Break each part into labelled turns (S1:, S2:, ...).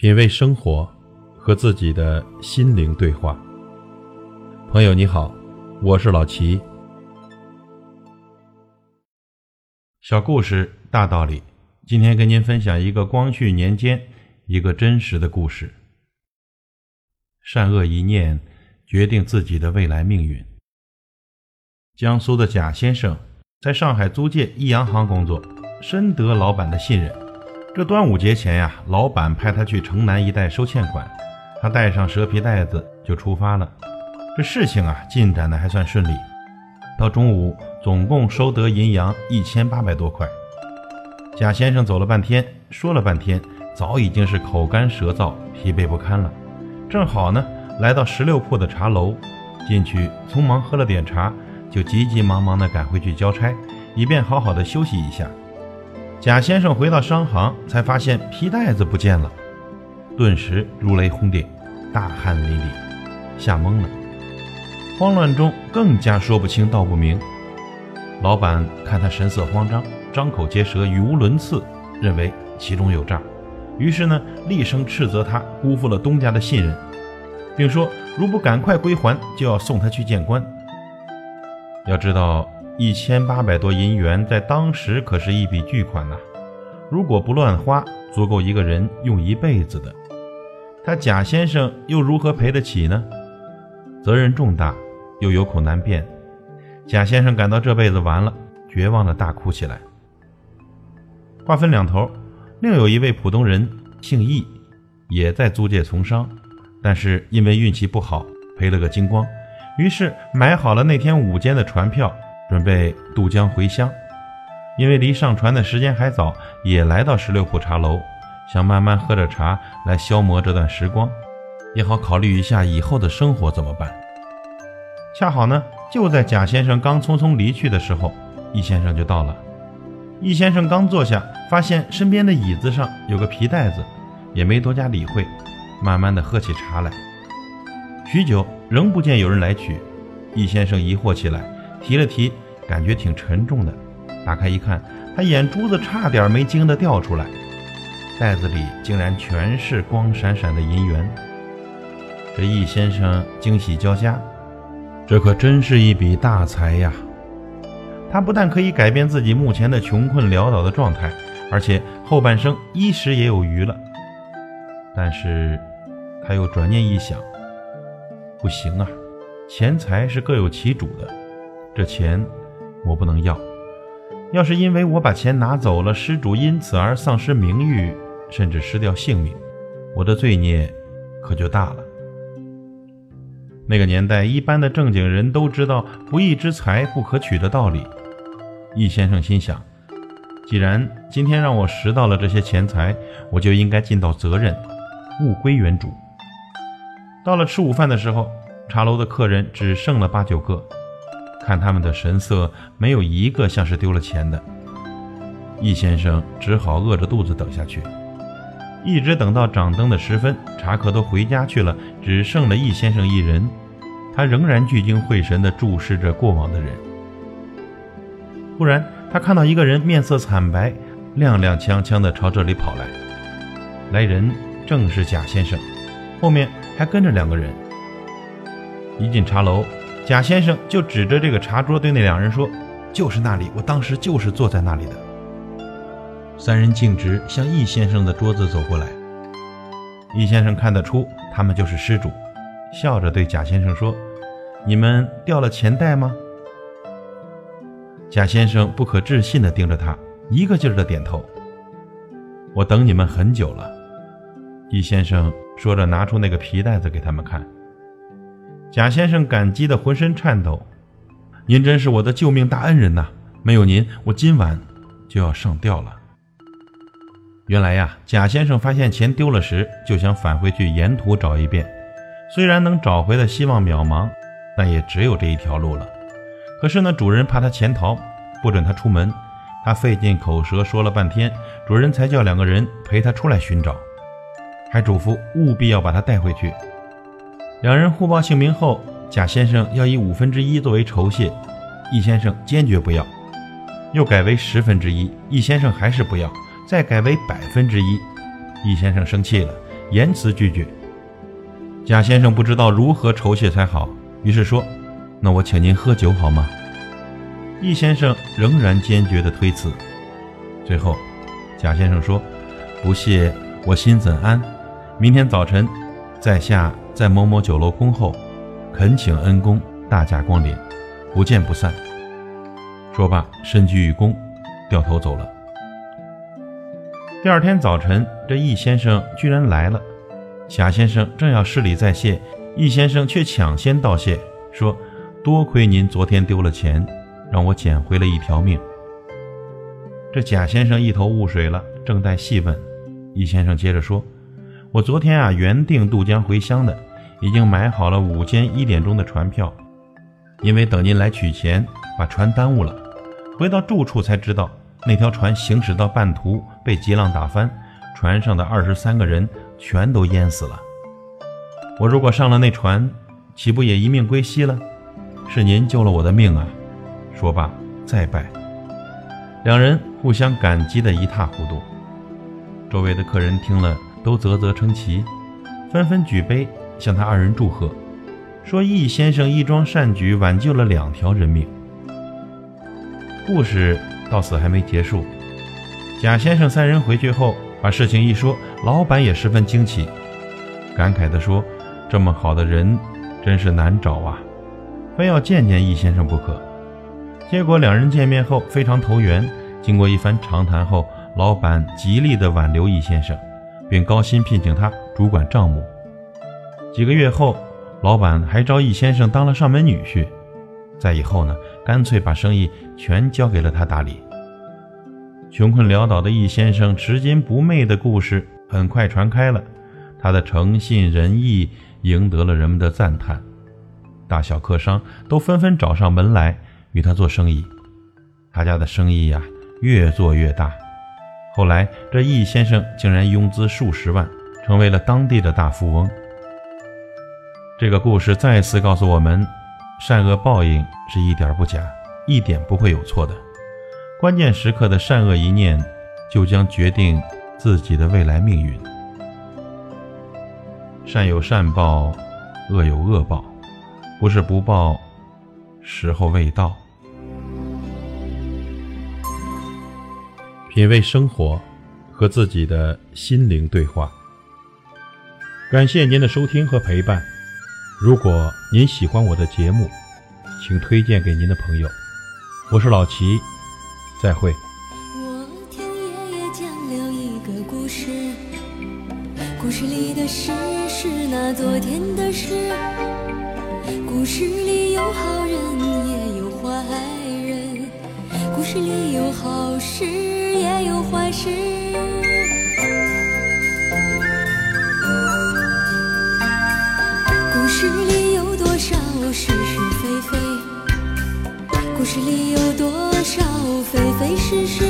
S1: 品味生活，和自己的心灵对话。朋友你好，我是老齐。小故事大道理，今天跟您分享一个光绪年间一个真实的故事。善恶一念，决定自己的未来命运。江苏的贾先生在上海租界益阳行工作，深得老板的信任。这端午节前呀，老板派他去城南一带收欠款，他带上蛇皮袋子就出发了。这事情啊，进展的还算顺利。到中午，总共收得银洋一千八百多块。贾先生走了半天，说了半天，早已经是口干舌燥、疲惫不堪了。正好呢，来到十六铺的茶楼，进去匆忙喝了点茶，就急急忙忙地赶回去交差，以便好好的休息一下。贾先生回到商行，才发现皮袋子不见了，顿时如雷轰顶，大汗淋漓，吓懵了。慌乱中更加说不清道不明。老板看他神色慌张，张口结舌，语无伦次，认为其中有诈，于是呢，厉声斥责他辜负了东家的信任，并说如不赶快归还，就要送他去见官。要知道。一千八百多银元在当时可是一笔巨款呐，如果不乱花，足够一个人用一辈子的。他贾先生又如何赔得起呢？责任重大，又有口难辩。贾先生感到这辈子完了，绝望的大哭起来。话分两头，另有一位普通人姓易，也在租界从商，但是因为运气不好，赔了个精光，于是买好了那天午间的船票。准备渡江回乡，因为离上船的时间还早，也来到十六铺茶楼，想慢慢喝着茶来消磨这段时光，也好考虑一下以后的生活怎么办。恰好呢，就在贾先生刚匆匆离去的时候，易先生就到了。易先生刚坐下，发现身边的椅子上有个皮袋子，也没多加理会，慢慢的喝起茶来。许久仍不见有人来取，易先生疑惑起来。提了提，感觉挺沉重的。打开一看，他眼珠子差点没惊得掉出来。袋子里竟然全是光闪闪的银元。这易先生惊喜交加，这可真是一笔大财呀！他不但可以改变自己目前的穷困潦倒的状态，而且后半生衣食也有余了。但是，他又转念一想，不行啊，钱财是各有其主的。这钱我不能要，要是因为我把钱拿走了，失主因此而丧失名誉，甚至失掉性命，我的罪孽可就大了。那个年代，一般的正经人都知道不义之财不可取的道理。易先生心想，既然今天让我拾到了这些钱财，我就应该尽到责任，物归原主。到了吃午饭的时候，茶楼的客人只剩了八九个。看他们的神色，没有一个像是丢了钱的。易先生只好饿着肚子等下去，一直等到掌灯的时分，茶客都回家去了，只剩了易先生一人。他仍然聚精会神地注视着过往的人。忽然，他看到一个人面色惨白，踉踉跄跄地朝这里跑来。来人正是贾先生，后面还跟着两个人。一进茶楼。贾先生就指着这个茶桌对那两人说：“就是那里，我当时就是坐在那里的。”三人径直向易先生的桌子走过来。易先生看得出他们就是失主，笑着对贾先生说：“你们掉了钱袋吗？”贾先生不可置信地盯着他，一个劲儿地点头：“我等你们很久了。”易先生说着，拿出那个皮袋子给他们看。贾先生感激的浑身颤抖，您真是我的救命大恩人呐！没有您，我今晚就要上吊了。原来呀，贾先生发现钱丢了时，就想返回去沿途找一遍，虽然能找回的希望渺茫，但也只有这一条路了。可是呢，主人怕他潜逃，不准他出门。他费尽口舌说了半天，主人才叫两个人陪他出来寻找，还嘱咐务必要把他带回去。两人互报姓名后，贾先生要以五分之一作为酬谢，易先生坚决不要，又改为十分之一，易先生还是不要，再改为百分之一，易先生生气了，严词拒绝。贾先生不知道如何酬谢才好，于是说：“那我请您喝酒好吗？”易先生仍然坚决地推辞。最后，贾先生说：“不谢，我心怎安？明天早晨，在下在某某酒楼恭候，恳请恩公大驾光临，不见不散。”说罢，深鞠一躬，掉头走了。第二天早晨，这易先生居然来了。贾先生正要施礼再谢，易先生却抢先道谢，说：“多亏您昨天丢了钱，让我捡回了一条命。”这贾先生一头雾水了，正待细问，易先生接着说：“我昨天啊，原定渡江回乡的，已经买好了午间一点钟的船票，因为等您来取钱，把船耽误了。回到住处才知道，那条船行驶到半途被急浪打翻，船上的二十三个人全都淹死了。我如果上了那船，岂不也一命归西了？是您救了我的命啊！”说罢，再拜。两人互相感激得一塌糊涂，周围的客人听了都啧啧称奇，纷纷举杯向他二人祝贺，说易先生一桩善举挽救了两条人命。故事到此还没结束，贾先生三人回去后把事情一说，老板也十分惊奇，感慨地说：“这么好的人真是难找啊，非要见见易先生不可。”结果两人见面后非常投缘，经过一番长谈后，老板极力的挽留易先生，并高薪聘请他主管账目。几个月后，老板还招易先生当了上门女婿。在以后呢，干脆把生意全交给了他打理。穷困潦倒的易先生拾金不昧的故事很快传开了，他的诚信仁义赢得了人们的赞叹，大小客商都纷纷找上门来。与他做生意，他家的生意呀越做越大。后来，这易先生竟然拥资数十万，成为了当地的大富翁。这个故事再次告诉我们，善恶报应是一点不假，一点不会有错的。关键时刻的善恶一念，就将决定自己的未来命运。善有善报，恶有恶报，不是不报。时候未到，品味生活，和自己的心灵对话。感谢您的收听和陪伴。如果您喜欢我的节目，请推荐给您的朋友。我是老齐，再会。
S2: 我听爷爷讲了一个故事，故事里的事是那昨天的事。故事里有好人事里有好事也有坏事。故事里有多少是是非非？故事里有多少非非是是？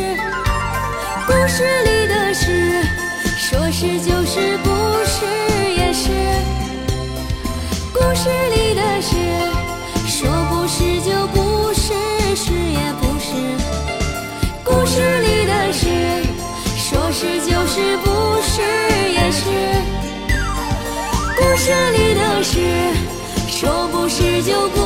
S2: 是，不是也是。故事里的事，说不是就不，